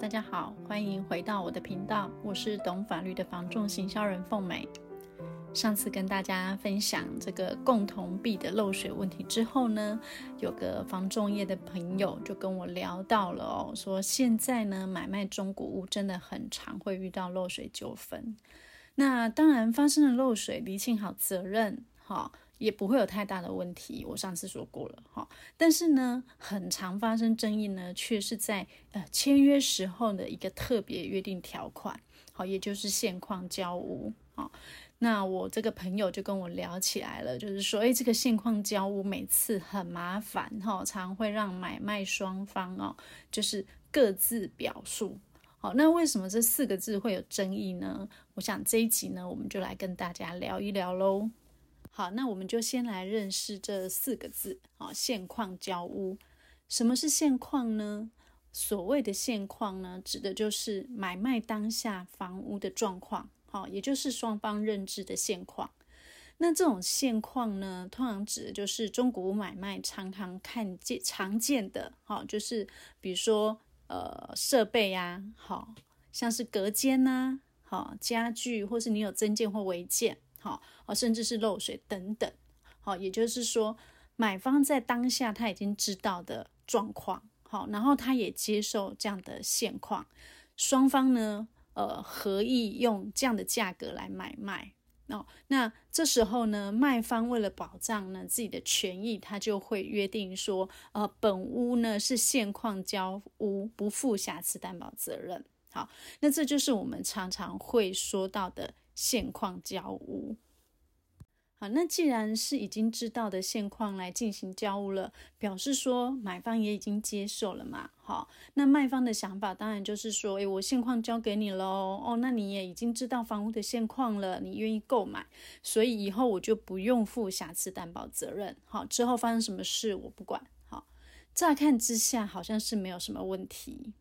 大家好，欢迎回到我的频道，我是懂法律的房仲行销人凤美。上次跟大家分享这个共同壁的漏水问题之后呢，有个房仲业的朋友就跟我聊到了哦，说现在呢买卖中古屋真的很常会遇到漏水纠纷。那当然发生了漏水，厘清好责任，哈。也不会有太大的问题，我上次说过了哈。但是呢，很常发生争议呢，却是在呃签约时候的一个特别约定条款，好，也就是现况交屋啊。那我这个朋友就跟我聊起来了，就是说，哎，这个现况交屋每次很麻烦哈，常会让买卖双方哦，就是各自表述。好，那为什么这四个字会有争议呢？我想这一集呢，我们就来跟大家聊一聊喽。好，那我们就先来认识这四个字啊，现况交屋。什么是现况呢？所谓的现况呢，指的就是买卖当下房屋的状况，好，也就是双方认知的现况。那这种现况呢，通常指的就是中古屋买卖常常看见、常见的，好，就是比如说呃设备呀，好像是隔间呐，好家具，或是你有增建或违建。好，甚至是漏水等等，好，也就是说，买方在当下他已经知道的状况，好，然后他也接受这样的现况，双方呢，呃，合意用这样的价格来买卖，哦，那这时候呢，卖方为了保障呢自己的权益，他就会约定说，呃，本屋呢是现况交屋，不负瑕疵担保责任，好，那这就是我们常常会说到的。现况交屋，好，那既然是已经知道的现况来进行交屋了，表示说买方也已经接受了嘛，好，那卖方的想法当然就是说，诶，我现况交给你喽，哦，那你也已经知道房屋的现况了，你愿意购买，所以以后我就不用负瑕疵担保责任，好，之后发生什么事我不管，好，乍看之下好像是没有什么问题。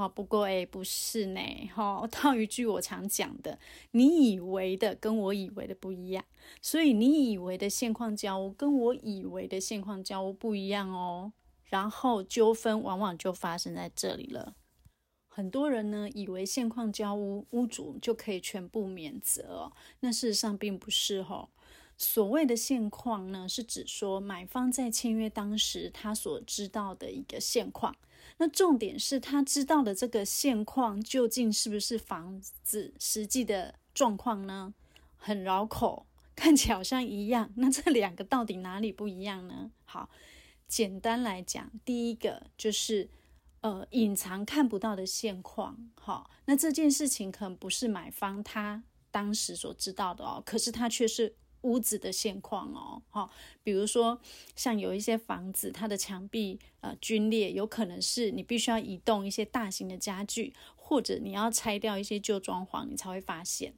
哦，不过诶，不是呢，哈，套一句我常讲的，你以为的跟我以为的不一样，所以你以为的现况交屋跟我以为的现况交屋不一样哦，然后纠纷往往就发生在这里了。很多人呢以为现况交屋，屋主就可以全部免责哦，那事实上并不是哦。所谓的现况呢，是指说买方在签约当时他所知道的一个现况。那重点是他知道的这个现况究竟是不是房子实际的状况呢？很绕口，看起来好像一样。那这两个到底哪里不一样呢？好，简单来讲，第一个就是呃隐藏看不到的现况。好，那这件事情可能不是买方他当时所知道的哦，可是他却是。屋子的现况哦，哈，比如说像有一些房子，它的墙壁呃龟裂，有可能是你必须要移动一些大型的家具，或者你要拆掉一些旧装潢，你才会发现。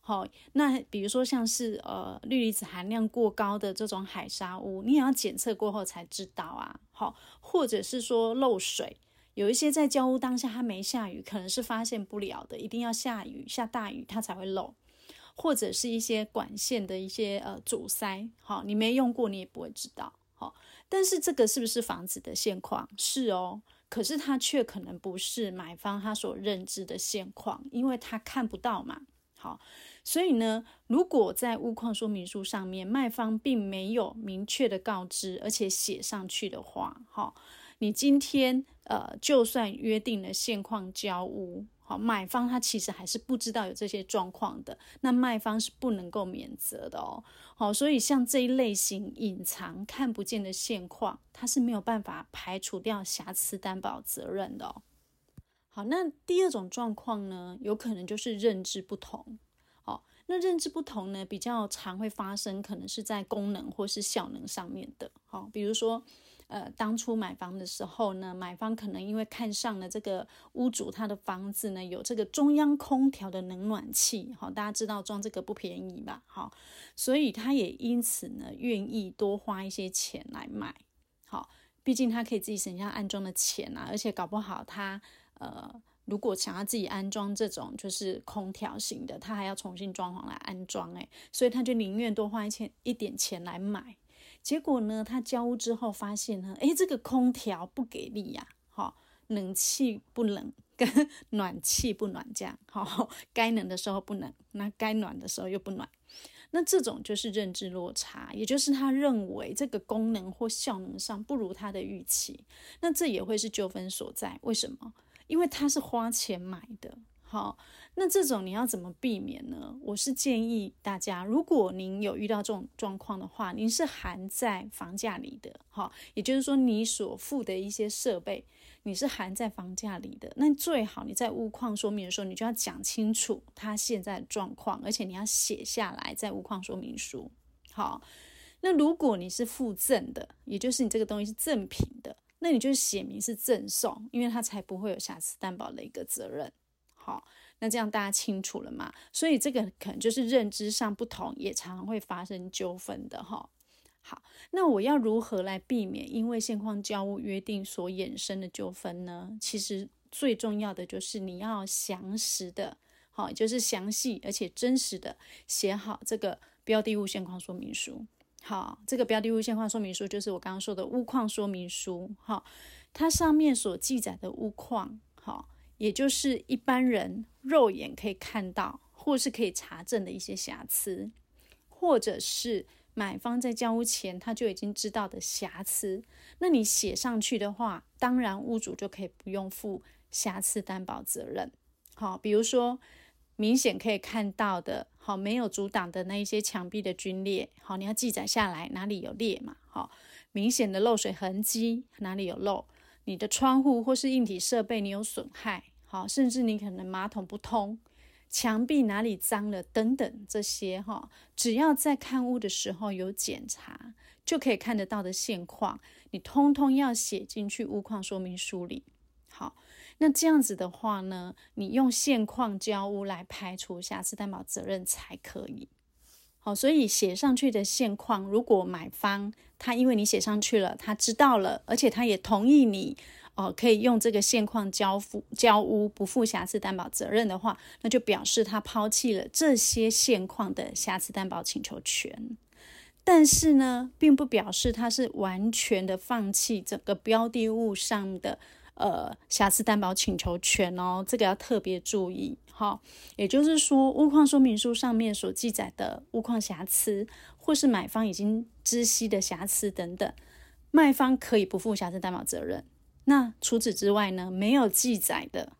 好，那比如说像是呃氯离子含量过高的这种海砂屋，你也要检测过后才知道啊。好，或者是说漏水，有一些在交屋当下它没下雨，可能是发现不了的，一定要下雨下大雨它才会漏。或者是一些管线的一些呃阻塞，好，你没用过，你也不会知道，好。但是这个是不是房子的现况？是哦，可是它却可能不是买方他所认知的现况，因为他看不到嘛。好，所以呢，如果在物况说明书上面卖方并没有明确的告知，而且写上去的话，好，你今天呃就算约定了现况交屋。好，买方他其实还是不知道有这些状况的，那卖方是不能够免责的哦。好，所以像这一类型隐藏看不见的现况，它是没有办法排除掉瑕疵担保责任的哦。好，那第二种状况呢，有可能就是认知不同。好，那认知不同呢，比较常会发生，可能是在功能或是效能上面的。好，比如说。呃，当初买房的时候呢，买方可能因为看上了这个屋主他的房子呢，有这个中央空调的冷暖气，好，大家知道装这个不便宜吧？好，所以他也因此呢，愿意多花一些钱来买，好，毕竟他可以自己省下安装的钱啊，而且搞不好他呃，如果想要自己安装这种就是空调型的，他还要重新装潢来安装，诶，所以他就宁愿多花一千一点钱来买。结果呢，他交屋之后发现呢，诶，这个空调不给力呀，好，冷气不冷，跟 暖气不暖这样，好，该冷的时候不冷，那该暖的时候又不暖，那这种就是认知落差，也就是他认为这个功能或效能上不如他的预期，那这也会是纠纷所在。为什么？因为他是花钱买的。好，那这种你要怎么避免呢？我是建议大家，如果您有遇到这种状况的话，您是含在房价里的，好，也就是说你所付的一些设备，你是含在房价里的。那最好你在屋况说明的时候，你就要讲清楚它现在的状况，而且你要写下来在屋况说明书。好，那如果你是附赠的，也就是你这个东西是赠品的，那你就写明是赠送，因为它才不会有瑕疵担保的一个责任。好，那这样大家清楚了吗？所以这个可能就是认知上不同，也常常会发生纠纷的哈。好，那我要如何来避免因为现况交屋约定所衍生的纠纷呢？其实最重要的就是你要详实的，好，就是详细而且真实的写好这个标的物现况说明书。好，这个标的物现况说明书就是我刚刚说的物况说明书。好，它上面所记载的物况，好。也就是一般人肉眼可以看到，或是可以查证的一些瑕疵，或者是买方在交屋前他就已经知道的瑕疵，那你写上去的话，当然屋主就可以不用负瑕疵担保责任。好，比如说明显可以看到的，好，没有阻挡的那一些墙壁的龟裂，好，你要记载下来哪里有裂嘛，好，明显的漏水痕迹哪里有漏。你的窗户或是硬体设备你有损害，好，甚至你可能马桶不通，墙壁哪里脏了等等这些哈，只要在看屋的时候有检查，就可以看得到的现况，你通通要写进去屋况说明书里。好，那这样子的话呢，你用现况交屋来排除瑕疵担保责任才可以。哦，所以写上去的现况，如果买方他因为你写上去了，他知道了，而且他也同意你，哦、可以用这个现况交付交屋不负瑕疵担保责任的话，那就表示他抛弃了这些现况的瑕疵担保请求权。但是呢，并不表示他是完全的放弃整个标的物上的。呃，瑕疵担保请求权哦，这个要特别注意哈。也就是说，物况说明书上面所记载的物况瑕疵，或是买方已经知悉的瑕疵等等，卖方可以不负瑕疵担保责任。那除此之外呢，没有记载的，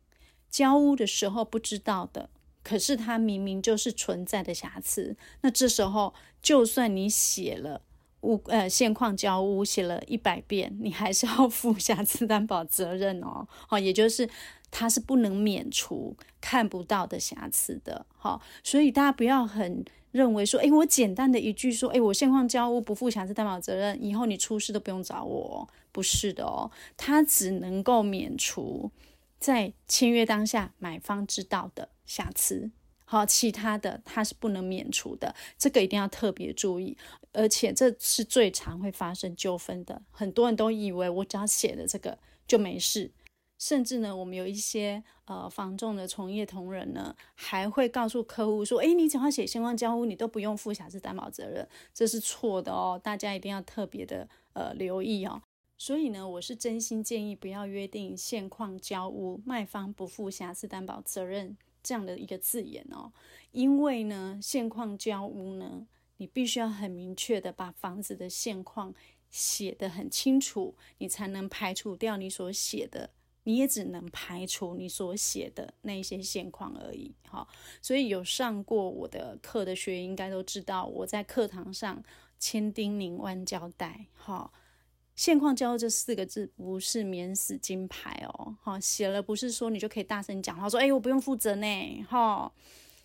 交屋的时候不知道的，可是它明明就是存在的瑕疵，那这时候就算你写了。物呃，现况交屋写了一百遍，你还是要 负瑕疵担保责任哦。好，也就是它是不能免除看不到的瑕疵的。好，所以大家不要很认为说，哎，我简单的一句说，哎，我现况交屋不负瑕疵担保责任，以后你出事都不用找我。不是的哦，它只能够免除在签约当下买方知道的瑕疵。好，其他的它是不能免除的，这个一定要特别注意，而且这是最常会发生纠纷的。很多人都以为我只要写了这个就没事，甚至呢，我们有一些呃房仲的从业同仁呢，还会告诉客户说：“诶，你只要写现况交屋，你都不用负瑕疵担保责任。”这是错的哦，大家一定要特别的呃留意哦。所以呢，我是真心建议不要约定现况交屋，卖方不负瑕疵担保责任。这样的一个字眼哦，因为呢，现况交屋呢，你必须要很明确的把房子的现况写得很清楚，你才能排除掉你所写的，你也只能排除你所写的那一些现况而已。哈，所以有上过我的课的学员应该都知道，我在课堂上千叮咛万交代，哈。现况交屋这四个字不是免死金牌哦，哈，写了不是说你就可以大声讲话说，哎，我不用负责呢，哈。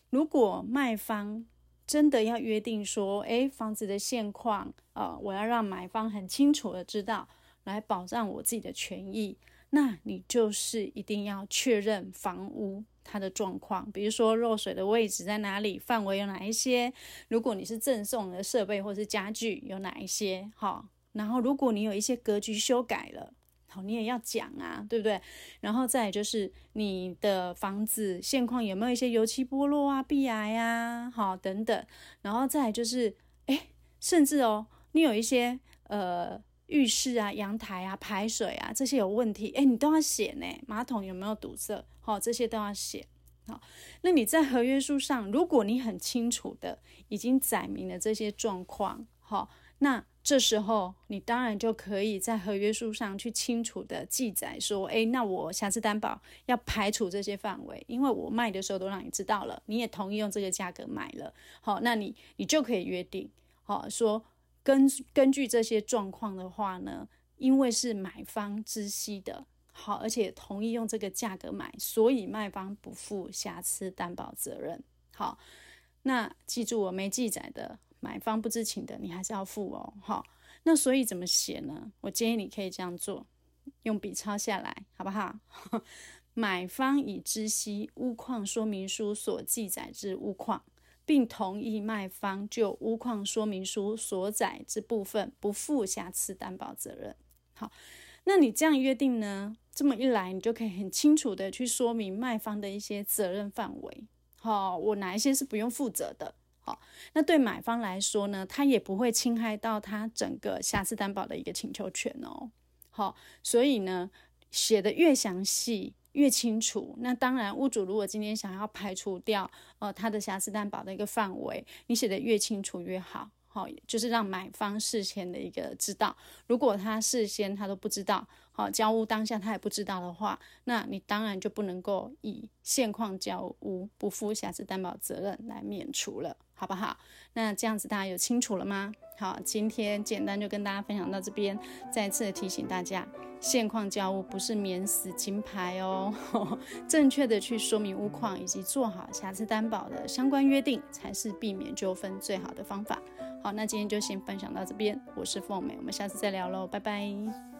如果卖方真的要约定说，哎，房子的现况，呃，我要让买方很清楚的知道，来保障我自己的权益，那你就是一定要确认房屋它的状况，比如说漏水的位置在哪里，范围有哪一些，如果你是赠送的设备或是家具有哪一些，哈。然后，如果你有一些格局修改了，好，你也要讲啊，对不对？然后再就是你的房子现况有没有一些油漆剥落啊、壁癌呀，好，等等。然后再就是，哎，甚至哦，你有一些呃浴室啊、阳台啊、排水啊这些有问题，哎，你都要写呢。马桶有没有堵塞？好，这些都要写。好，那你在合约书上，如果你很清楚的已经载明了这些状况，好，那。这时候，你当然就可以在合约书上去清楚的记载说，诶，那我瑕疵担保要排除这些范围，因为我卖的时候都让你知道了，你也同意用这个价格买了，好，那你你就可以约定，好，说根根据这些状况的话呢，因为是买方知悉的，好，而且同意用这个价格买，所以卖方不负瑕疵担保责任，好，那记住我没记载的。买方不知情的，你还是要付哦。好，那所以怎么写呢？我建议你可以这样做，用笔抄下来，好不好？买方已知悉屋况说明书所记载之屋况，并同意卖方就屋况说明书所载之部分不负瑕疵担保责任。好，那你这样约定呢？这么一来，你就可以很清楚的去说明卖方的一些责任范围。好，我哪一些是不用负责的？那对买方来说呢，他也不会侵害到他整个瑕疵担保的一个请求权哦。好，所以呢，写的越详细越清楚。那当然，屋主如果今天想要排除掉呃他的瑕疵担保的一个范围，你写的越清楚越好。好，就是让买方事先的一个知道。如果他事先他都不知道，好，交屋当下他也不知道的话，那你当然就不能够以现况交屋不负瑕疵担保责任来免除了，好不好？那这样子大家有清楚了吗？好，今天简单就跟大家分享到这边，再次提醒大家。现况交屋不是免死金牌哦，正确的去说明屋况以及做好瑕疵担保的相关约定，才是避免纠纷最好的方法。好，那今天就先分享到这边，我是凤美，我们下次再聊喽，拜拜。